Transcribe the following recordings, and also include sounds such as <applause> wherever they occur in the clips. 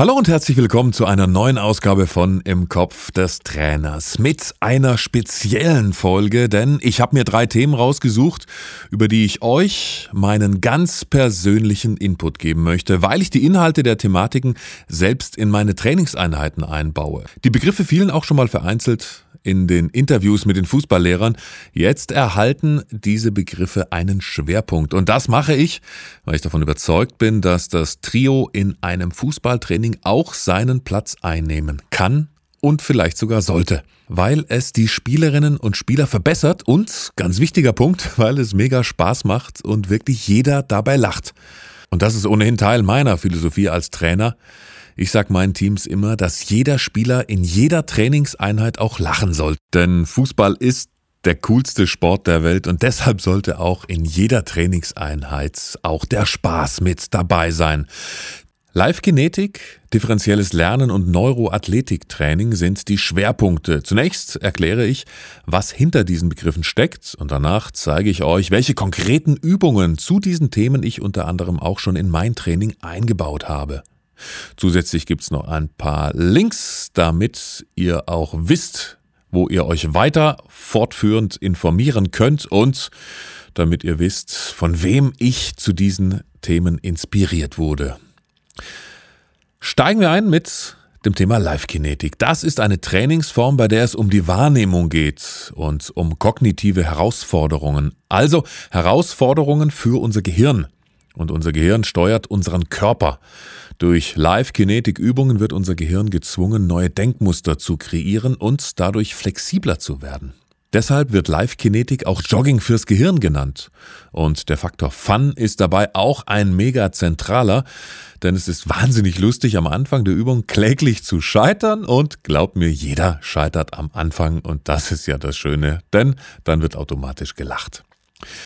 Hallo und herzlich willkommen zu einer neuen Ausgabe von Im Kopf des Trainers mit einer speziellen Folge, denn ich habe mir drei Themen rausgesucht, über die ich euch meinen ganz persönlichen Input geben möchte, weil ich die Inhalte der Thematiken selbst in meine Trainingseinheiten einbaue. Die Begriffe fielen auch schon mal vereinzelt in den Interviews mit den Fußballlehrern. Jetzt erhalten diese Begriffe einen Schwerpunkt. Und das mache ich, weil ich davon überzeugt bin, dass das Trio in einem Fußballtraining auch seinen Platz einnehmen kann und vielleicht sogar sollte. Weil es die Spielerinnen und Spieler verbessert und, ganz wichtiger Punkt, weil es mega Spaß macht und wirklich jeder dabei lacht. Und das ist ohnehin Teil meiner Philosophie als Trainer. Ich sag meinen Teams immer, dass jeder Spieler in jeder Trainingseinheit auch lachen soll. Denn Fußball ist der coolste Sport der Welt und deshalb sollte auch in jeder Trainingseinheit auch der Spaß mit dabei sein. Live-Kinetik, differenzielles Lernen und Neuroathletiktraining sind die Schwerpunkte. Zunächst erkläre ich, was hinter diesen Begriffen steckt und danach zeige ich euch, welche konkreten Übungen zu diesen Themen ich unter anderem auch schon in mein Training eingebaut habe. Zusätzlich gibt es noch ein paar Links, damit ihr auch wisst, wo ihr euch weiter fortführend informieren könnt und damit ihr wisst, von wem ich zu diesen Themen inspiriert wurde. Steigen wir ein mit dem Thema Live-Kinetik. Das ist eine Trainingsform, bei der es um die Wahrnehmung geht und um kognitive Herausforderungen, also Herausforderungen für unser Gehirn. Und unser Gehirn steuert unseren Körper. Durch Live-Kinetik-Übungen wird unser Gehirn gezwungen, neue Denkmuster zu kreieren und dadurch flexibler zu werden. Deshalb wird Live-Kinetik auch Jogging fürs Gehirn genannt. Und der Faktor Fun ist dabei auch ein mega zentraler, denn es ist wahnsinnig lustig, am Anfang der Übung kläglich zu scheitern und glaubt mir, jeder scheitert am Anfang und das ist ja das Schöne, denn dann wird automatisch gelacht.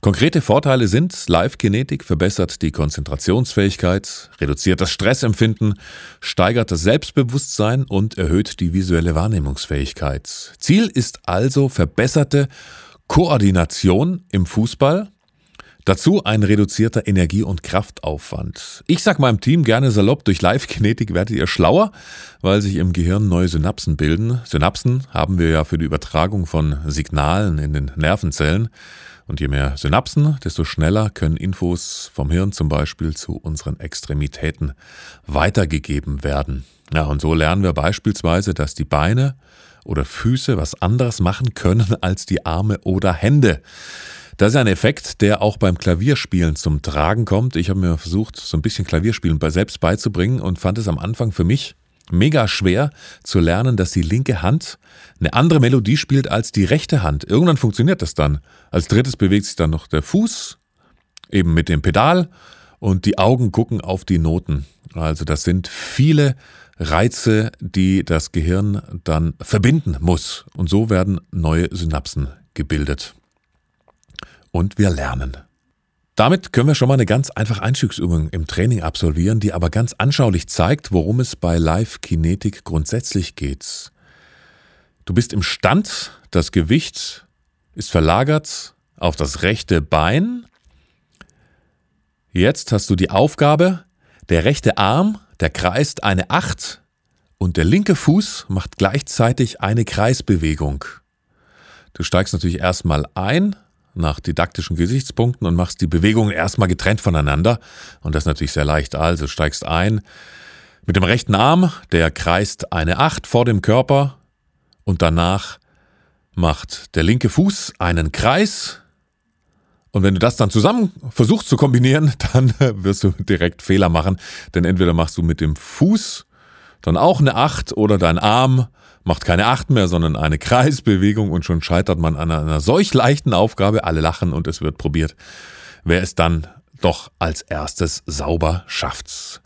Konkrete Vorteile sind, Live-Kinetik verbessert die Konzentrationsfähigkeit, reduziert das Stressempfinden, steigert das Selbstbewusstsein und erhöht die visuelle Wahrnehmungsfähigkeit. Ziel ist also verbesserte Koordination im Fußball, Dazu ein reduzierter Energie- und Kraftaufwand. Ich sag meinem Team gerne salopp, durch Live-Kinetik werdet ihr schlauer, weil sich im Gehirn neue Synapsen bilden. Synapsen haben wir ja für die Übertragung von Signalen in den Nervenzellen. Und je mehr Synapsen, desto schneller können Infos vom Hirn zum Beispiel zu unseren Extremitäten weitergegeben werden. Ja, und so lernen wir beispielsweise, dass die Beine oder Füße was anderes machen können <laughs> als die Arme oder Hände. Das ist ein Effekt, der auch beim Klavierspielen zum Tragen kommt. Ich habe mir versucht, so ein bisschen Klavierspielen selbst beizubringen und fand es am Anfang für mich mega schwer zu lernen, dass die linke Hand eine andere Melodie spielt als die rechte Hand. Irgendwann funktioniert das dann. Als drittes bewegt sich dann noch der Fuß, eben mit dem Pedal, und die Augen gucken auf die Noten. Also das sind viele Reize, die das Gehirn dann verbinden muss. Und so werden neue Synapsen gebildet. Und wir lernen. Damit können wir schon mal eine ganz einfache Einstiegsübung im Training absolvieren, die aber ganz anschaulich zeigt, worum es bei Live-Kinetik grundsätzlich geht. Du bist im Stand, das Gewicht ist verlagert auf das rechte Bein. Jetzt hast du die Aufgabe, der rechte Arm, der kreist eine Acht und der linke Fuß macht gleichzeitig eine Kreisbewegung. Du steigst natürlich erstmal ein, nach didaktischen Gesichtspunkten und machst die Bewegungen erstmal getrennt voneinander. Und das ist natürlich sehr leicht. Also steigst ein mit dem rechten Arm, der kreist eine Acht vor dem Körper und danach macht der linke Fuß einen Kreis. Und wenn du das dann zusammen versuchst zu kombinieren, <laughs> dann wirst du direkt Fehler machen. Denn entweder machst du mit dem Fuß dann auch eine Acht oder dein Arm macht keine Acht mehr, sondern eine Kreisbewegung und schon scheitert man an einer solch leichten Aufgabe. Alle lachen und es wird probiert, wer es dann doch als erstes sauber schafft.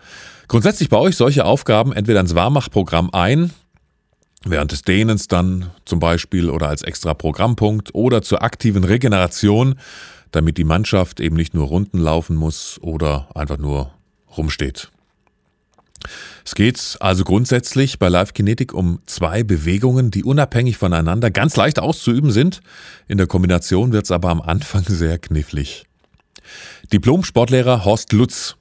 Grundsätzlich baue ich solche Aufgaben entweder ins Warmachprogramm ein, während des Dehnens dann zum Beispiel oder als extra Programmpunkt oder zur aktiven Regeneration, damit die Mannschaft eben nicht nur Runden laufen muss oder einfach nur rumsteht. Es geht also grundsätzlich bei Live Kinetik um zwei Bewegungen, die unabhängig voneinander ganz leicht auszuüben sind. In der Kombination wird es aber am Anfang <laughs> sehr knifflig. Diplom-Sportlehrer Horst Lutz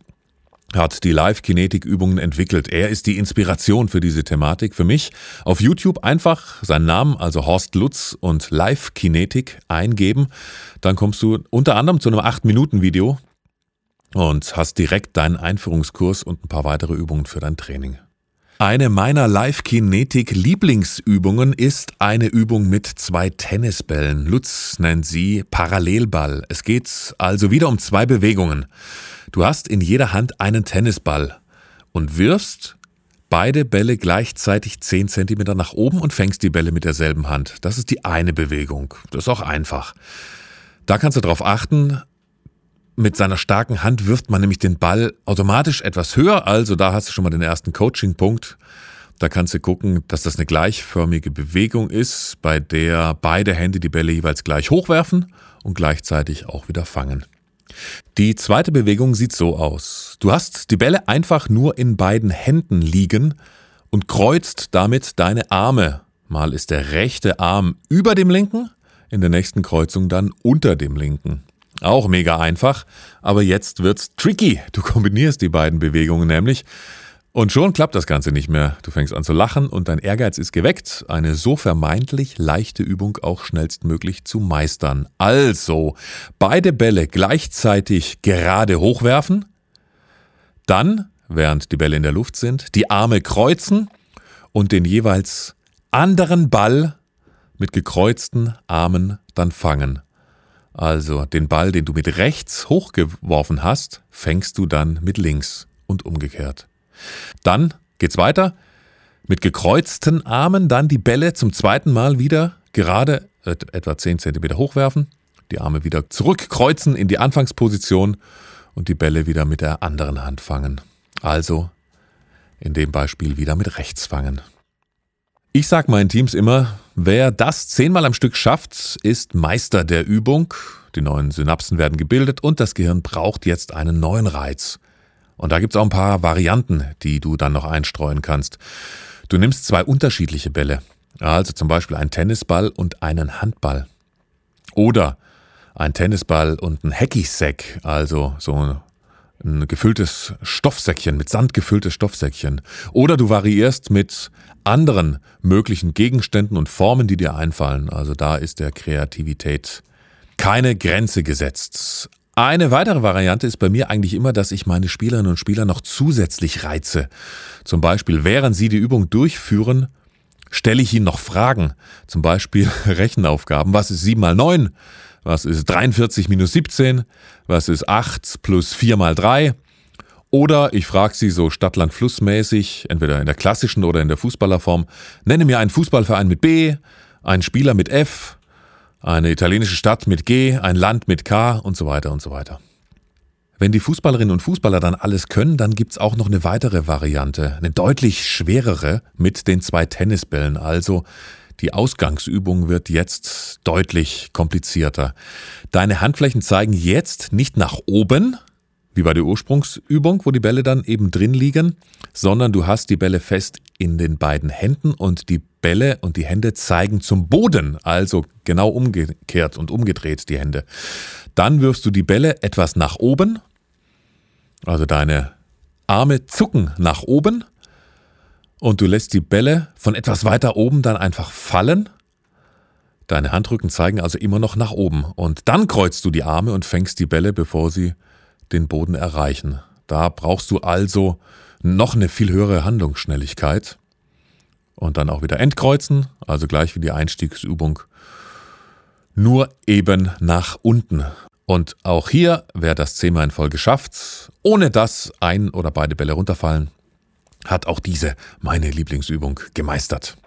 hat die Live-Kinetik-Übungen entwickelt. Er ist die Inspiration für diese Thematik. Für mich auf YouTube einfach seinen Namen, also Horst Lutz und Live-Kinetik eingeben. Dann kommst du unter anderem zu einem 8-Minuten-Video und hast direkt deinen Einführungskurs und ein paar weitere Übungen für dein Training. Eine meiner Live-Kinetik-Lieblingsübungen ist eine Übung mit zwei Tennisbällen. Lutz nennt sie Parallelball. Es geht also wieder um zwei Bewegungen. Du hast in jeder Hand einen Tennisball und wirfst beide Bälle gleichzeitig 10 cm nach oben und fängst die Bälle mit derselben Hand. Das ist die eine Bewegung. Das ist auch einfach. Da kannst du darauf achten, mit seiner starken Hand wirft man nämlich den Ball automatisch etwas höher, also da hast du schon mal den ersten Coaching-Punkt. Da kannst du gucken, dass das eine gleichförmige Bewegung ist, bei der beide Hände die Bälle jeweils gleich hochwerfen und gleichzeitig auch wieder fangen. Die zweite Bewegung sieht so aus. Du hast die Bälle einfach nur in beiden Händen liegen und kreuzt damit deine Arme. Mal ist der rechte Arm über dem linken, in der nächsten Kreuzung dann unter dem linken. Auch mega einfach, aber jetzt wird's tricky. Du kombinierst die beiden Bewegungen nämlich und schon klappt das Ganze nicht mehr. Du fängst an zu lachen und dein Ehrgeiz ist geweckt, eine so vermeintlich leichte Übung auch schnellstmöglich zu meistern. Also, beide Bälle gleichzeitig gerade hochwerfen, dann, während die Bälle in der Luft sind, die Arme kreuzen und den jeweils anderen Ball mit gekreuzten Armen dann fangen. Also den Ball, den du mit rechts hochgeworfen hast, fängst du dann mit links und umgekehrt. Dann geht's weiter. Mit gekreuzten Armen dann die Bälle zum zweiten Mal wieder gerade etwa 10 cm hochwerfen, die Arme wieder zurückkreuzen in die Anfangsposition und die Bälle wieder mit der anderen Hand fangen. Also in dem Beispiel wieder mit rechts fangen. Ich sage meinen Teams immer, wer das zehnmal am Stück schafft, ist Meister der Übung. Die neuen Synapsen werden gebildet und das Gehirn braucht jetzt einen neuen Reiz. Und da gibt es auch ein paar Varianten, die du dann noch einstreuen kannst. Du nimmst zwei unterschiedliche Bälle, also zum Beispiel einen Tennisball und einen Handball. Oder ein Tennisball und ein Hacky-Sack, also so ein gefülltes Stoffsäckchen, mit Sand gefülltes Stoffsäckchen. Oder du variierst mit anderen möglichen Gegenständen und Formen, die dir einfallen. Also da ist der Kreativität keine Grenze gesetzt. Eine weitere Variante ist bei mir eigentlich immer, dass ich meine Spielerinnen und Spieler noch zusätzlich reize. Zum Beispiel, während sie die Übung durchführen, stelle ich ihnen noch Fragen. Zum Beispiel <laughs> Rechenaufgaben. Was ist 7 mal 9? Was ist 43 minus 17? Was ist 8 plus 4 mal 3? Oder ich frage sie so Stadt-Land-Fluss-mäßig, entweder in der klassischen oder in der Fußballerform, nenne mir einen Fußballverein mit B, einen Spieler mit F, eine italienische Stadt mit G, ein Land mit K und so weiter und so weiter. Wenn die Fußballerinnen und Fußballer dann alles können, dann gibt's auch noch eine weitere Variante, eine deutlich schwerere mit den zwei Tennisbällen, also die Ausgangsübung wird jetzt deutlich komplizierter. Deine Handflächen zeigen jetzt nicht nach oben, wie bei der Ursprungsübung, wo die Bälle dann eben drin liegen, sondern du hast die Bälle fest in den beiden Händen und die Bälle und die Hände zeigen zum Boden, also genau umgekehrt und umgedreht die Hände. Dann wirfst du die Bälle etwas nach oben, also deine Arme zucken nach oben und du lässt die Bälle von etwas weiter oben dann einfach fallen. Deine Handrücken zeigen also immer noch nach oben. Und dann kreuzt du die Arme und fängst die Bälle, bevor sie den Boden erreichen. Da brauchst du also noch eine viel höhere Handlungsschnelligkeit. Und dann auch wieder entkreuzen, also gleich wie die Einstiegsübung. Nur eben nach unten. Und auch hier, wer das zehnmal in Folge schafft, ohne dass ein oder beide Bälle runterfallen, hat auch diese meine Lieblingsübung gemeistert.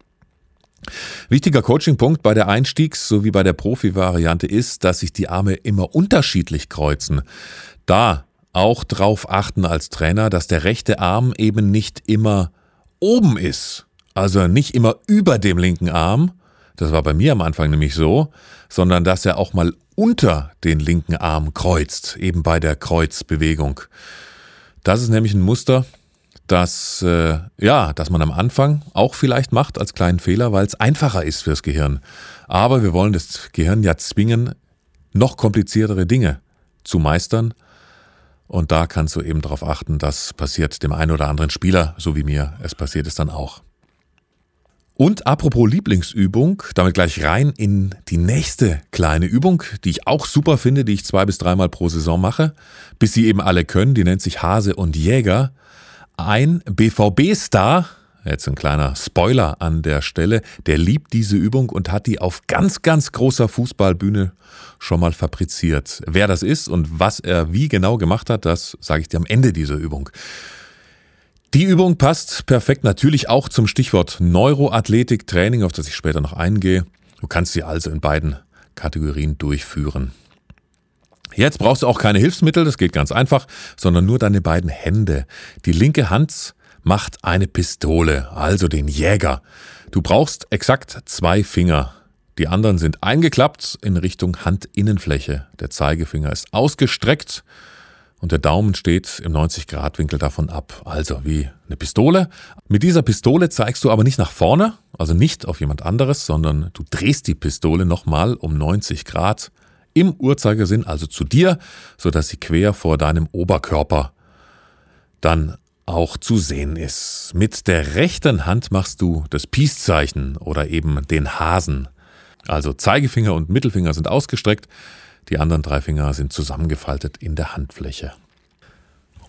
Wichtiger Coachingpunkt bei der Einstiegs- sowie bei der Profi-Variante ist, dass sich die Arme immer unterschiedlich kreuzen. Da auch drauf achten als Trainer, dass der rechte Arm eben nicht immer oben ist, also nicht immer über dem linken Arm, das war bei mir am Anfang nämlich so, sondern dass er auch mal unter den linken Arm kreuzt, eben bei der Kreuzbewegung. Das ist nämlich ein Muster, dass, äh, ja, dass man am Anfang auch vielleicht macht als kleinen Fehler, weil es einfacher ist fürs Gehirn. Aber wir wollen das Gehirn ja zwingen, noch kompliziertere Dinge zu meistern. Und da kannst du eben darauf achten, das passiert dem einen oder anderen Spieler, so wie mir es passiert ist dann auch. Und apropos Lieblingsübung, damit gleich rein in die nächste kleine Übung, die ich auch super finde, die ich zwei bis dreimal pro Saison mache, bis sie eben alle können, die nennt sich Hase und Jäger. Ein BVB-Star, jetzt ein kleiner Spoiler an der Stelle, der liebt diese Übung und hat die auf ganz, ganz großer Fußballbühne schon mal fabriziert. Wer das ist und was er wie genau gemacht hat, das sage ich dir am Ende dieser Übung. Die Übung passt perfekt natürlich auch zum Stichwort Neuroathletik Training, auf das ich später noch eingehe. Du kannst sie also in beiden Kategorien durchführen. Jetzt brauchst du auch keine Hilfsmittel, das geht ganz einfach, sondern nur deine beiden Hände. Die linke Hand macht eine Pistole, also den Jäger. Du brauchst exakt zwei Finger. Die anderen sind eingeklappt in Richtung Handinnenfläche. Der Zeigefinger ist ausgestreckt und der Daumen steht im 90-Grad-Winkel davon ab. Also wie eine Pistole. Mit dieser Pistole zeigst du aber nicht nach vorne, also nicht auf jemand anderes, sondern du drehst die Pistole nochmal um 90 Grad im Uhrzeigersinn, also zu dir, sodass sie quer vor deinem Oberkörper dann auch zu sehen ist. Mit der rechten Hand machst du das Peace-Zeichen oder eben den Hasen. Also Zeigefinger und Mittelfinger sind ausgestreckt, die anderen drei Finger sind zusammengefaltet in der Handfläche.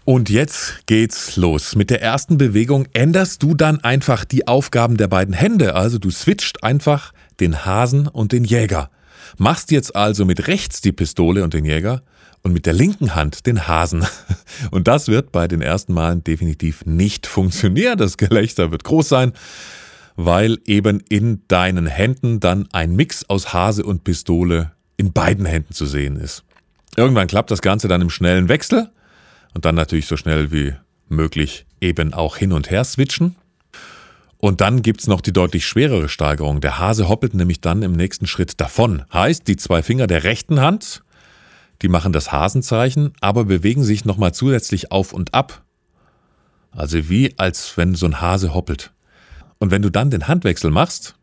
Und jetzt geht's los. Mit der ersten Bewegung änderst du dann einfach die Aufgaben der beiden Hände. Also du switcht einfach den Hasen und den Jäger. Machst jetzt also mit rechts die Pistole und den Jäger und mit der linken Hand den Hasen. <laughs> Und das wird bei den ersten Malen definitiv nicht funktionieren. Das Gelächter wird groß sein weil eben in deinen Händen dann ein Mix aus Hase und Pistole in beiden Händen zu sehen ist. Irgendwann klappt das Ganze dann im schnellen Wechsel und dann natürlich so schnell wie möglich eben auch hin und her switchen. Und dann gibt's noch die deutlich schwerere Steigerung. Der Hase hoppelt nämlich dann im nächsten Schritt davon. Heißt, die zwei Finger der rechten Hand, die machen das Hasenzeichen, aber bewegen sich nochmal zusätzlich auf und ab. Also wie als wenn so ein Hase hoppelt. Und wenn du dann den Handwechsel machst,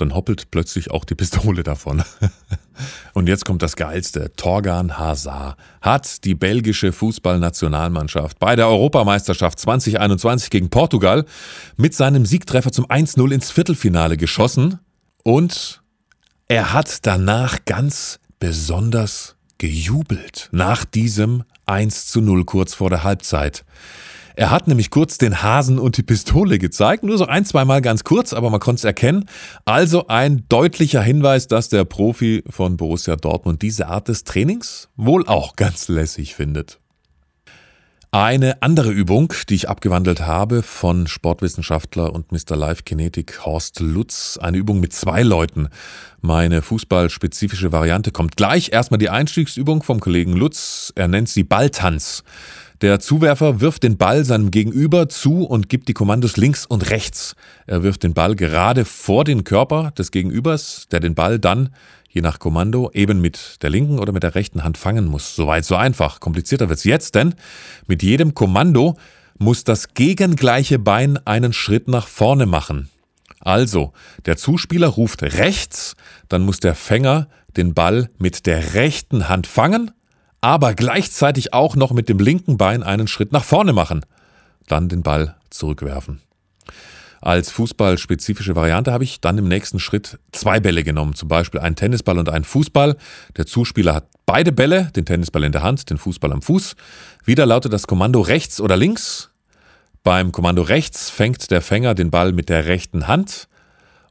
dann hoppelt plötzlich auch die Pistole davon. <laughs> Und jetzt kommt das Geilste. Torgan Hazard hat die belgische Fußballnationalmannschaft bei der Europameisterschaft 2021 gegen Portugal mit seinem Siegtreffer zum 1-0 ins Viertelfinale geschossen. Und er hat danach ganz besonders gejubelt nach diesem 1 0 kurz vor der Halbzeit. Er hat nämlich kurz den Hasen und die Pistole gezeigt, nur so ein, zweimal ganz kurz, aber man konnte es erkennen. Also ein deutlicher Hinweis, dass der Profi von Borussia Dortmund diese Art des Trainings wohl auch ganz lässig findet. Eine andere Übung, die ich abgewandelt habe von Sportwissenschaftler und Mr. Life Kinetic Horst Lutz, eine Übung mit zwei Leuten. Meine fußballspezifische Variante kommt gleich. Erstmal die Einstiegsübung vom Kollegen Lutz. Er nennt sie Balltanz. Der Zuwerfer wirft den Ball seinem Gegenüber zu und gibt die Kommandos links und rechts. Er wirft den Ball gerade vor den Körper des Gegenübers, der den Ball dann, je nach Kommando, eben mit der linken oder mit der rechten Hand fangen muss. Soweit so einfach. Komplizierter wird's jetzt, denn mit jedem Kommando muss das gegengleiche Bein einen Schritt nach vorne machen. Also, der Zuspieler ruft rechts, dann muss der Fänger den Ball mit der rechten Hand fangen aber gleichzeitig auch noch mit dem linken Bein einen Schritt nach vorne machen. Dann den Ball zurückwerfen. Als fußballspezifische Variante habe ich dann im nächsten Schritt zwei Bälle genommen, zum Beispiel einen Tennisball und einen Fußball. Der Zuspieler hat beide Bälle, den Tennisball in der Hand, den Fußball am Fuß. Wieder lautet das Kommando rechts oder links. Beim Kommando rechts fängt der Fänger den Ball mit der rechten Hand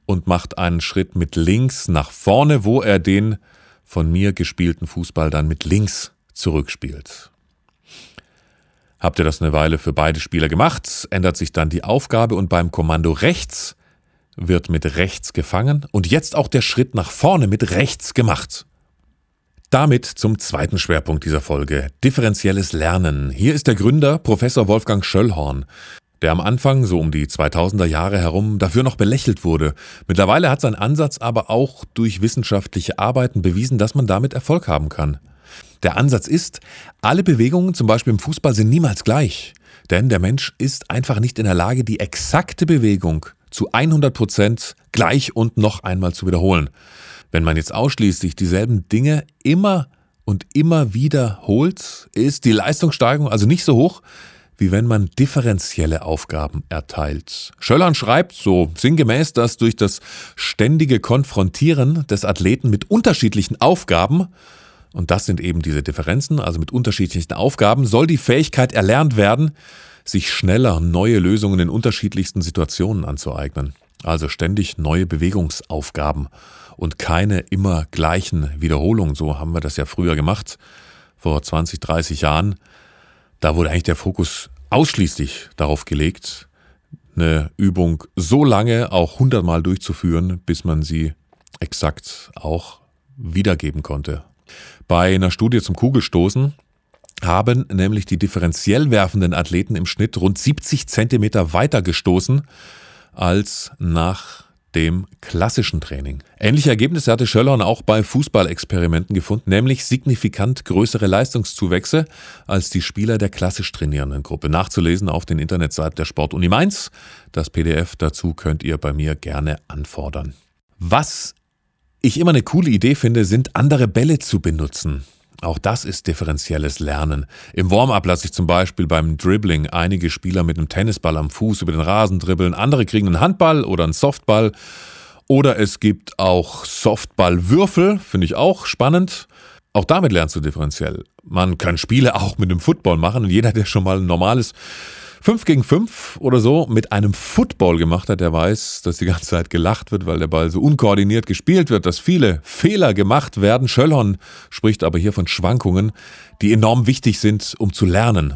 und macht einen Schritt mit links nach vorne, wo er den von mir gespielten Fußball dann mit links zurückspielt. Habt ihr das eine Weile für beide Spieler gemacht, ändert sich dann die Aufgabe und beim Kommando rechts wird mit rechts gefangen und jetzt auch der Schritt nach vorne mit rechts gemacht. Damit zum zweiten Schwerpunkt dieser Folge, differenzielles Lernen. Hier ist der Gründer, Professor Wolfgang Schöllhorn, der am Anfang, so um die 2000er Jahre herum, dafür noch belächelt wurde. Mittlerweile hat sein Ansatz aber auch durch wissenschaftliche Arbeiten bewiesen, dass man damit Erfolg haben kann. Der Ansatz ist, alle Bewegungen zum Beispiel im Fußball sind niemals gleich. Denn der Mensch ist einfach nicht in der Lage, die exakte Bewegung zu 100 Prozent gleich und noch einmal zu wiederholen. Wenn man jetzt ausschließlich dieselben Dinge immer und immer wiederholt, ist die Leistungssteigerung also nicht so hoch, wie wenn man differenzielle Aufgaben erteilt. Schöllern schreibt so sinngemäß, dass durch das ständige Konfrontieren des Athleten mit unterschiedlichen Aufgaben, und das sind eben diese Differenzen, also mit unterschiedlichen Aufgaben, soll die Fähigkeit erlernt werden, sich schneller neue Lösungen in unterschiedlichsten Situationen anzueignen. Also ständig neue Bewegungsaufgaben und keine immer gleichen Wiederholungen. So haben wir das ja früher gemacht, vor 20, 30 Jahren. Da wurde eigentlich der Fokus ausschließlich darauf gelegt, eine Übung so lange auch hundertmal durchzuführen, bis man sie exakt auch wiedergeben konnte. Bei einer Studie zum Kugelstoßen haben nämlich die differenziell werfenden Athleten im Schnitt rund 70 Zentimeter weiter gestoßen als nach dem klassischen Training. Ähnliche Ergebnisse hatte Schöllern auch bei Fußballexperimenten gefunden, nämlich signifikant größere Leistungszuwächse als die Spieler der klassisch trainierenden Gruppe. Nachzulesen auf den Internetseiten der Sportuni Mainz. Das PDF dazu könnt ihr bei mir gerne anfordern. Was ich immer eine coole Idee finde, sind andere Bälle zu benutzen. Auch das ist differenzielles Lernen. Im Warm-up lasse ich zum Beispiel beim Dribbling einige Spieler mit einem Tennisball am Fuß über den Rasen dribbeln, andere kriegen einen Handball oder einen Softball. Oder es gibt auch Softballwürfel, finde ich auch spannend. Auch damit lernst du differenziell. Man kann Spiele auch mit einem Football machen und jeder, der schon mal ein normales 5 gegen 5 oder so mit einem Football gemacht hat, der weiß, dass die ganze Zeit gelacht wird, weil der Ball so unkoordiniert gespielt wird, dass viele Fehler gemacht werden. Schöllhorn spricht aber hier von Schwankungen, die enorm wichtig sind, um zu lernen.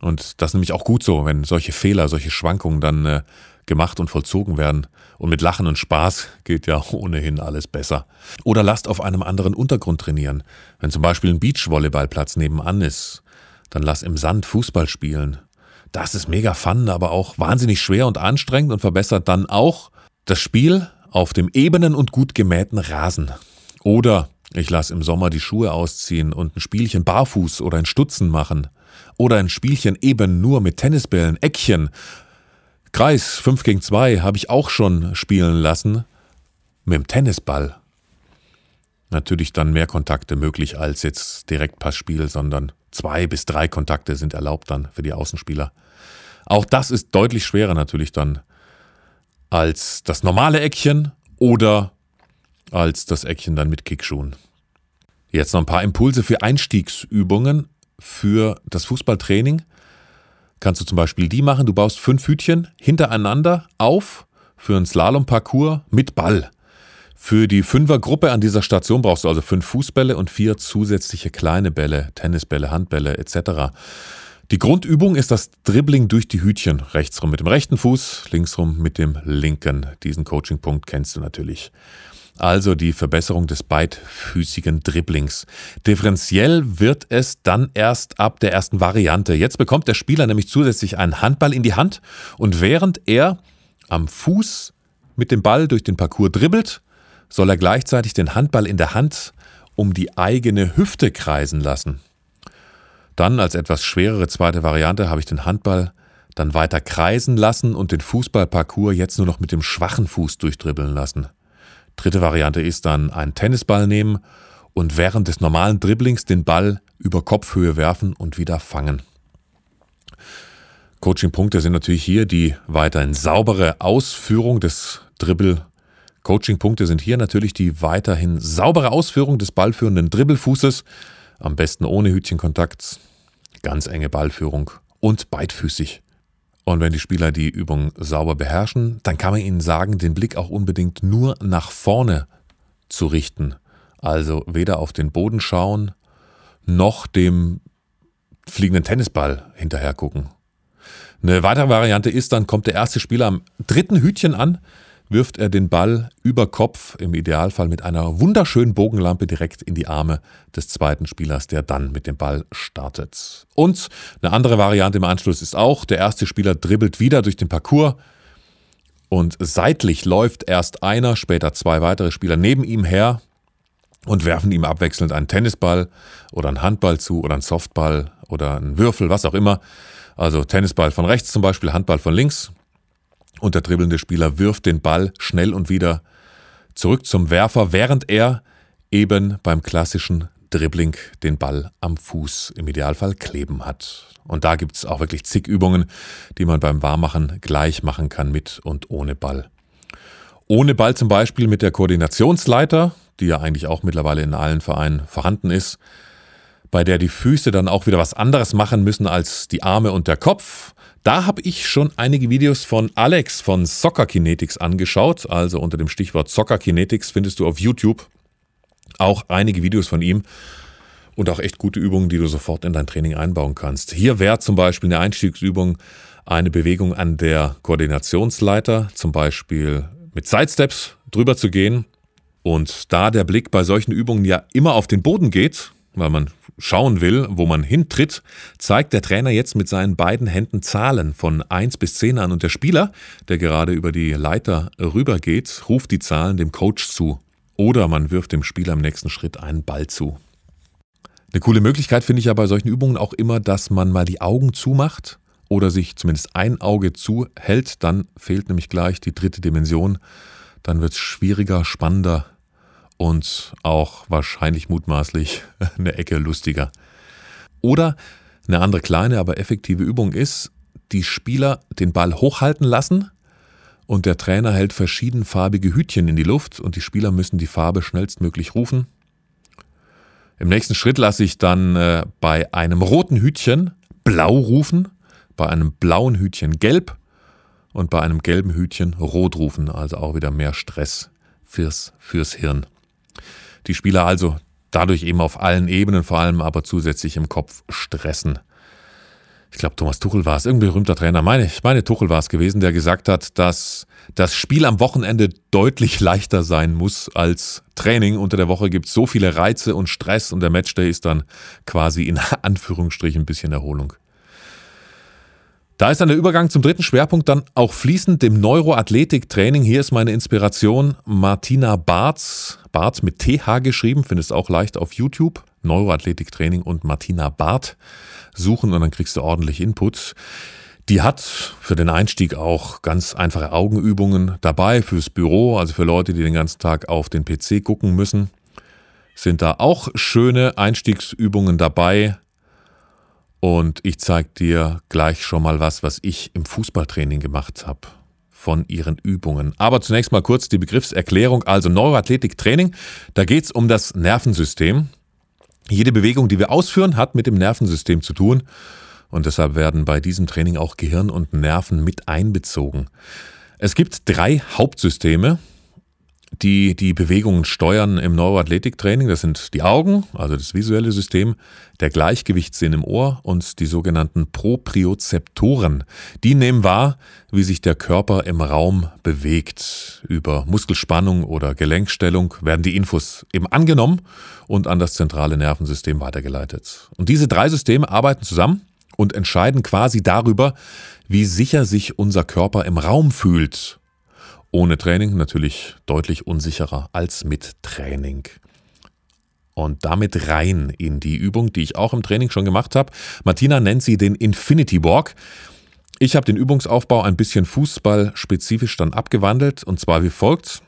Und das ist nämlich auch gut so, wenn solche Fehler, solche Schwankungen dann äh, gemacht und vollzogen werden. Und mit Lachen und Spaß geht ja <laughs> ohnehin alles besser. Oder lasst auf einem anderen Untergrund trainieren. Wenn zum Beispiel ein Beachvolleyballplatz nebenan ist, dann lass im Sand Fußball spielen das ist mega fun, aber auch wahnsinnig schwer und anstrengend und verbessert dann auch das Spiel auf dem ebenen und gut gemähten Rasen. Oder ich lasse im Sommer die Schuhe ausziehen und ein Spielchen barfuß oder ein Stutzen machen. Oder ein Spielchen eben nur mit Tennisbällen, Eckchen. Kreis 5 gegen 2 habe ich auch schon spielen lassen. Mit dem Tennisball. Natürlich dann mehr Kontakte möglich als jetzt Direktpassspiel, sondern Zwei bis drei Kontakte sind erlaubt dann für die Außenspieler. Auch das ist deutlich schwerer natürlich dann als das normale Eckchen oder als das Eckchen dann mit Kickschuhen. Jetzt noch ein paar Impulse für Einstiegsübungen für das Fußballtraining. Kannst du zum Beispiel die machen, du baust fünf Hütchen hintereinander auf für einen Slalomparcours mit Ball. Für die Fünfergruppe an dieser Station brauchst du also fünf Fußbälle und vier zusätzliche kleine Bälle, Tennisbälle, Handbälle etc. Die Grundübung ist das Dribbling durch die Hütchen. Rechtsrum mit dem rechten Fuß, linksrum mit dem linken. Diesen Coachingpunkt kennst du natürlich. Also die Verbesserung des beidfüßigen Dribblings. Differenziell wird es dann erst ab der ersten Variante. Jetzt bekommt der Spieler nämlich zusätzlich einen Handball in die Hand und während er am Fuß mit dem Ball durch den Parcours dribbelt, soll er gleichzeitig den Handball in der Hand um die eigene Hüfte kreisen lassen. Dann als etwas schwerere zweite Variante habe ich den Handball dann weiter kreisen lassen und den Fußballparcours jetzt nur noch mit dem schwachen Fuß durchdribbeln lassen. Dritte Variante ist dann einen Tennisball nehmen und während des normalen Dribblings den Ball über Kopfhöhe werfen und wieder fangen. Coaching-Punkte sind natürlich hier die weiterhin saubere Ausführung des Dribbel- Coaching-Punkte sind hier natürlich die weiterhin saubere Ausführung des ballführenden Dribbelfußes, am besten ohne Hütchenkontakt, ganz enge Ballführung und beidfüßig. Und wenn die Spieler die Übung sauber beherrschen, dann kann man ihnen sagen, den Blick auch unbedingt nur nach vorne zu richten. Also weder auf den Boden schauen, noch dem fliegenden Tennisball hinterher gucken. Eine weitere Variante ist, dann kommt der erste Spieler am dritten Hütchen an, wirft er den Ball über Kopf, im Idealfall mit einer wunderschönen Bogenlampe direkt in die Arme des zweiten Spielers, der dann mit dem Ball startet. Und eine andere Variante im Anschluss ist auch, der erste Spieler dribbelt wieder durch den Parcours und seitlich läuft erst einer, später zwei weitere Spieler neben ihm her und werfen ihm abwechselnd einen Tennisball oder einen Handball zu oder einen Softball oder einen Würfel, was auch immer. Also Tennisball von rechts zum Beispiel, Handball von links und der dribbelnde Spieler wirft den Ball schnell und wieder zurück zum Werfer, während er eben beim klassischen Dribbling den Ball am Fuß im Idealfall kleben hat. Und da gibt es auch wirklich zig Übungen, die man beim Warmmachen gleich machen kann mit und ohne Ball. Ohne Ball zum Beispiel mit der Koordinationsleiter, die ja eigentlich auch mittlerweile in allen Vereinen vorhanden ist, bei der die Füße dann auch wieder was anderes machen müssen als die Arme und der Kopf. Da habe ich schon einige Videos von Alex von Soccer Kinetics angeschaut. Also unter dem Stichwort Soccer Kinetics findest du auf YouTube auch einige Videos von ihm und auch echt gute Übungen, die du sofort in dein Training einbauen kannst. Hier wäre zum Beispiel eine Einstiegsübung eine Bewegung an der Koordinationsleiter, zum Beispiel mit Sidesteps drüber zu gehen. Und da der Blick bei solchen Übungen ja immer auf den Boden geht, weil man schauen will, wo man hintritt, zeigt der Trainer jetzt mit seinen beiden Händen Zahlen von 1 bis 10 an und der Spieler, der gerade über die Leiter rübergeht, ruft die Zahlen dem Coach zu. Oder man wirft dem Spieler im nächsten Schritt einen Ball zu. Eine coole Möglichkeit finde ich ja bei solchen Übungen auch immer, dass man mal die Augen zumacht oder sich zumindest ein Auge zuhält, dann fehlt nämlich gleich die dritte Dimension. Dann wird es schwieriger, spannender und auch wahrscheinlich mutmaßlich <laughs> eine Ecke lustiger. Oder eine andere kleine, aber effektive Übung ist, die Spieler den Ball hochhalten lassen und der Trainer hält verschiedenfarbige Hütchen in die Luft und die Spieler müssen die Farbe schnellstmöglich rufen. Im nächsten Schritt lasse ich dann äh, bei einem roten Hütchen blau rufen, bei einem blauen Hütchen gelb und bei einem gelben Hütchen rot rufen, also auch wieder mehr Stress fürs, fürs Hirn. Die Spieler also dadurch eben auf allen Ebenen, vor allem aber zusätzlich im Kopf stressen. Ich glaube, Thomas Tuchel war es, irgendein berühmter Trainer, meine, ich meine Tuchel war es gewesen, der gesagt hat, dass das Spiel am Wochenende deutlich leichter sein muss als Training. Unter der Woche gibt es so viele Reize und Stress und der Matchday ist dann quasi in <laughs> Anführungsstrichen ein bisschen Erholung. Da ist dann der Übergang zum dritten Schwerpunkt dann auch fließend dem Neuroathletik-Training. Hier ist meine Inspiration Martina Barth, Barth mit TH geschrieben, findest auch leicht auf YouTube. Neuroathletik-Training und Martina Barth suchen und dann kriegst du ordentlich Input. Die hat für den Einstieg auch ganz einfache Augenübungen dabei fürs Büro, also für Leute, die den ganzen Tag auf den PC gucken müssen. Sind da auch schöne Einstiegsübungen dabei. Und ich zeige dir gleich schon mal was, was ich im Fußballtraining gemacht habe von ihren Übungen. Aber zunächst mal kurz die Begriffserklärung. Also Neuroathletiktraining, da geht es um das Nervensystem. Jede Bewegung, die wir ausführen, hat mit dem Nervensystem zu tun. Und deshalb werden bei diesem Training auch Gehirn und Nerven mit einbezogen. Es gibt drei Hauptsysteme, die die Bewegungen steuern im Neuroathletiktraining. Das sind die Augen, also das visuelle System, der Gleichgewichtssinn im Ohr und die sogenannten Propriozeptoren. Die nehmen wahr, wie sich der Körper im Raum bewegt. Über Muskelspannung oder Gelenkstellung werden die Infos eben angenommen und an das zentrale Nervensystem weitergeleitet. Und diese drei Systeme arbeiten zusammen und entscheiden quasi darüber, wie sicher sich unser Körper im Raum fühlt ohne Training natürlich deutlich unsicherer als mit Training. Und damit rein in die Übung, die ich auch im Training schon gemacht habe. Martina nennt sie den Infinity Walk. Ich habe den Übungsaufbau ein bisschen fußballspezifisch dann abgewandelt und zwar wie folgt.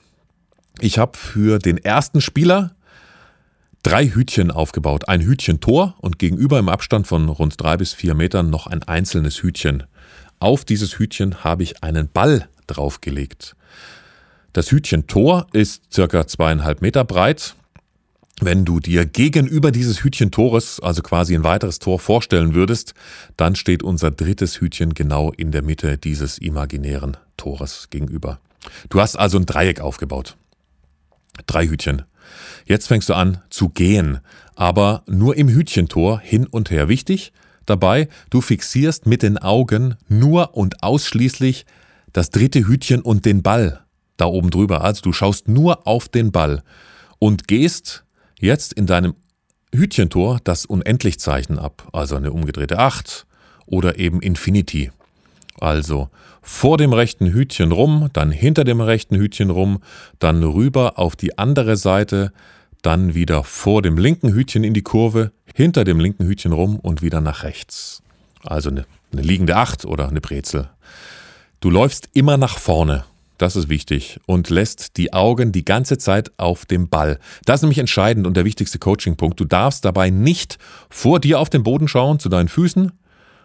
Ich habe für den ersten Spieler drei Hütchen aufgebaut. Ein Hütchen-Tor und gegenüber im Abstand von rund drei bis vier Metern noch ein einzelnes Hütchen. Auf dieses Hütchen habe ich einen Ball draufgelegt. Das Hütchen Tor ist circa zweieinhalb Meter breit. Wenn du dir gegenüber dieses Hütchen Tores, also quasi ein weiteres Tor vorstellen würdest, dann steht unser drittes Hütchen genau in der Mitte dieses imaginären Tores gegenüber. Du hast also ein Dreieck aufgebaut. Drei Hütchen. Jetzt fängst du an zu gehen, aber nur im Hütchentor hin und her. Wichtig dabei, du fixierst mit den Augen nur und ausschließlich das dritte Hütchen und den Ball da oben drüber. Also du schaust nur auf den Ball und gehst jetzt in deinem Hütchentor das Unendlichzeichen ab, also eine umgedrehte 8 oder eben Infinity. Also vor dem rechten Hütchen rum, dann hinter dem rechten Hütchen rum, dann rüber auf die andere Seite, dann wieder vor dem linken Hütchen in die Kurve, hinter dem linken Hütchen rum und wieder nach rechts. Also eine, eine liegende 8 oder eine Brezel. Du läufst immer nach vorne das ist wichtig, und lässt die Augen die ganze Zeit auf dem Ball. Das ist nämlich entscheidend und der wichtigste Coaching-Punkt. Du darfst dabei nicht vor dir auf den Boden schauen, zu deinen Füßen.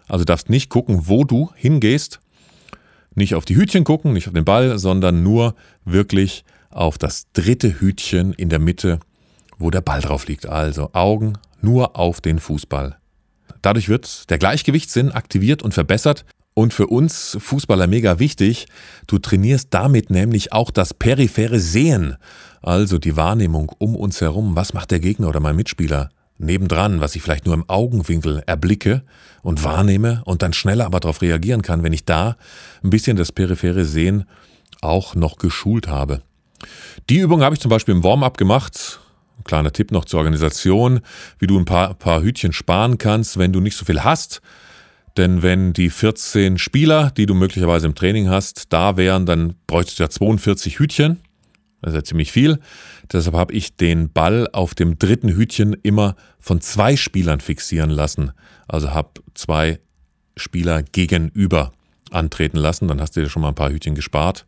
Also darfst nicht gucken, wo du hingehst. Nicht auf die Hütchen gucken, nicht auf den Ball, sondern nur wirklich auf das dritte Hütchen in der Mitte, wo der Ball drauf liegt. Also Augen nur auf den Fußball. Dadurch wird der Gleichgewichtssinn aktiviert und verbessert. Und für uns Fußballer mega wichtig, du trainierst damit nämlich auch das periphere Sehen, also die Wahrnehmung um uns herum. Was macht der Gegner oder mein Mitspieler? Nebendran, was ich vielleicht nur im Augenwinkel erblicke und wahrnehme und dann schneller aber darauf reagieren kann, wenn ich da ein bisschen das periphere Sehen auch noch geschult habe. Die Übung habe ich zum Beispiel im Warm-up gemacht. Ein kleiner Tipp noch zur Organisation, wie du ein paar, paar Hütchen sparen kannst, wenn du nicht so viel hast. Denn wenn die 14 Spieler, die du möglicherweise im Training hast, da wären, dann bräuchtest du ja 42 Hütchen. Das ist ja ziemlich viel. Deshalb habe ich den Ball auf dem dritten Hütchen immer von zwei Spielern fixieren lassen. Also habe zwei Spieler gegenüber antreten lassen. Dann hast du dir schon mal ein paar Hütchen gespart.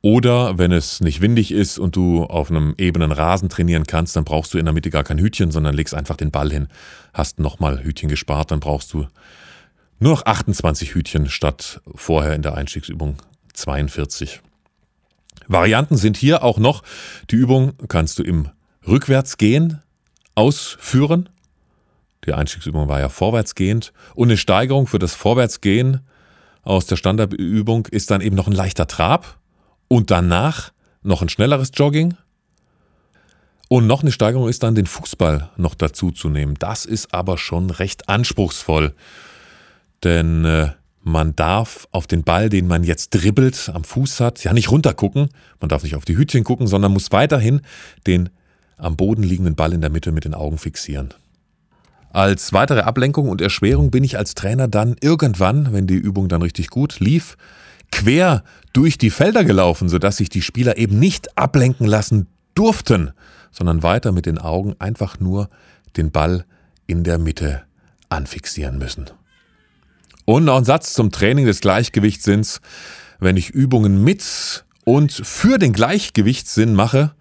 Oder wenn es nicht windig ist und du auf einem ebenen Rasen trainieren kannst, dann brauchst du in der Mitte gar kein Hütchen, sondern legst einfach den Ball hin, hast nochmal Hütchen gespart, dann brauchst du nur noch 28 Hütchen statt vorher in der Einstiegsübung 42. Varianten sind hier auch noch, die Übung kannst du im Rückwärtsgehen ausführen. Die Einstiegsübung war ja vorwärtsgehend und eine Steigerung für das Vorwärtsgehen aus der Standardübung ist dann eben noch ein leichter Trab und danach noch ein schnelleres Jogging. Und noch eine Steigerung ist dann den Fußball noch dazu zu nehmen. Das ist aber schon recht anspruchsvoll. Denn äh, man darf auf den Ball, den man jetzt dribbelt, am Fuß hat, ja nicht runtergucken. Man darf nicht auf die Hütchen gucken, sondern muss weiterhin den am Boden liegenden Ball in der Mitte mit den Augen fixieren. Als weitere Ablenkung und Erschwerung bin ich als Trainer dann irgendwann, wenn die Übung dann richtig gut lief, quer durch die Felder gelaufen, sodass sich die Spieler eben nicht ablenken lassen durften, sondern weiter mit den Augen einfach nur den Ball in der Mitte anfixieren müssen. Und noch ein Satz zum Training des Gleichgewichtssinns. Wenn ich Übungen mit und für den Gleichgewichtssinn mache,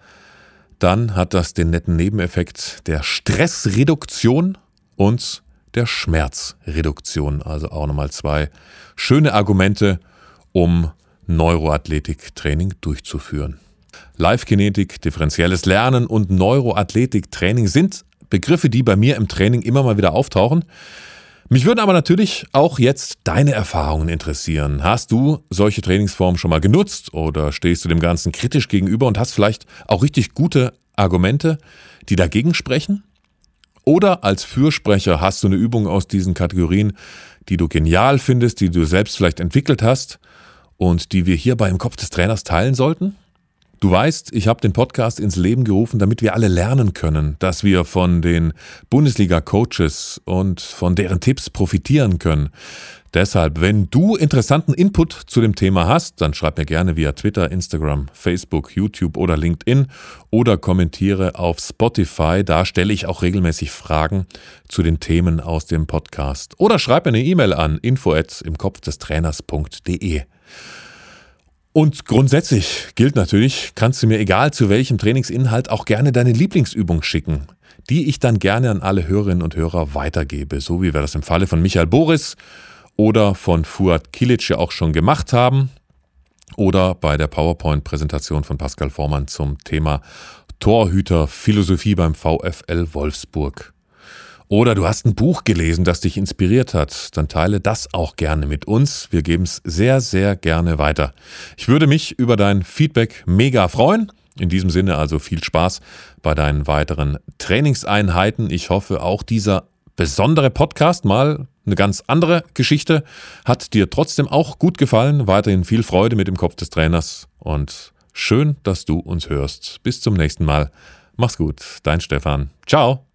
dann hat das den netten Nebeneffekt der Stressreduktion und der Schmerzreduktion. Also auch nochmal zwei schöne Argumente, um Neuroathletiktraining durchzuführen. Live-Kinetik, differenzielles Lernen und Neuroathletiktraining sind Begriffe, die bei mir im Training immer mal wieder auftauchen. Mich würden aber natürlich auch jetzt deine Erfahrungen interessieren. Hast du solche Trainingsformen schon mal genutzt oder stehst du dem Ganzen kritisch gegenüber und hast vielleicht auch richtig gute Argumente, die dagegen sprechen? Oder als Fürsprecher hast du eine Übung aus diesen Kategorien, die du genial findest, die du selbst vielleicht entwickelt hast und die wir hierbei im Kopf des Trainers teilen sollten? Du weißt, ich habe den Podcast ins Leben gerufen, damit wir alle lernen können, dass wir von den Bundesliga-Coaches und von deren Tipps profitieren können. Deshalb, wenn du interessanten Input zu dem Thema hast, dann schreib mir gerne via Twitter, Instagram, Facebook, YouTube oder LinkedIn oder kommentiere auf Spotify. Da stelle ich auch regelmäßig Fragen zu den Themen aus dem Podcast. Oder schreib mir eine E-Mail an info im Kopf des Trainers.de. Und grundsätzlich gilt natürlich, kannst du mir egal zu welchem Trainingsinhalt auch gerne deine Lieblingsübung schicken, die ich dann gerne an alle Hörerinnen und Hörer weitergebe, so wie wir das im Falle von Michael Boris oder von Fuad Kilic ja auch schon gemacht haben oder bei der PowerPoint-Präsentation von Pascal Vormann zum Thema Torhüter Philosophie beim VfL Wolfsburg. Oder du hast ein Buch gelesen, das dich inspiriert hat, dann teile das auch gerne mit uns. Wir geben es sehr, sehr gerne weiter. Ich würde mich über dein Feedback mega freuen. In diesem Sinne also viel Spaß bei deinen weiteren Trainingseinheiten. Ich hoffe, auch dieser besondere Podcast, mal eine ganz andere Geschichte, hat dir trotzdem auch gut gefallen. Weiterhin viel Freude mit dem Kopf des Trainers und schön, dass du uns hörst. Bis zum nächsten Mal. Mach's gut, dein Stefan. Ciao.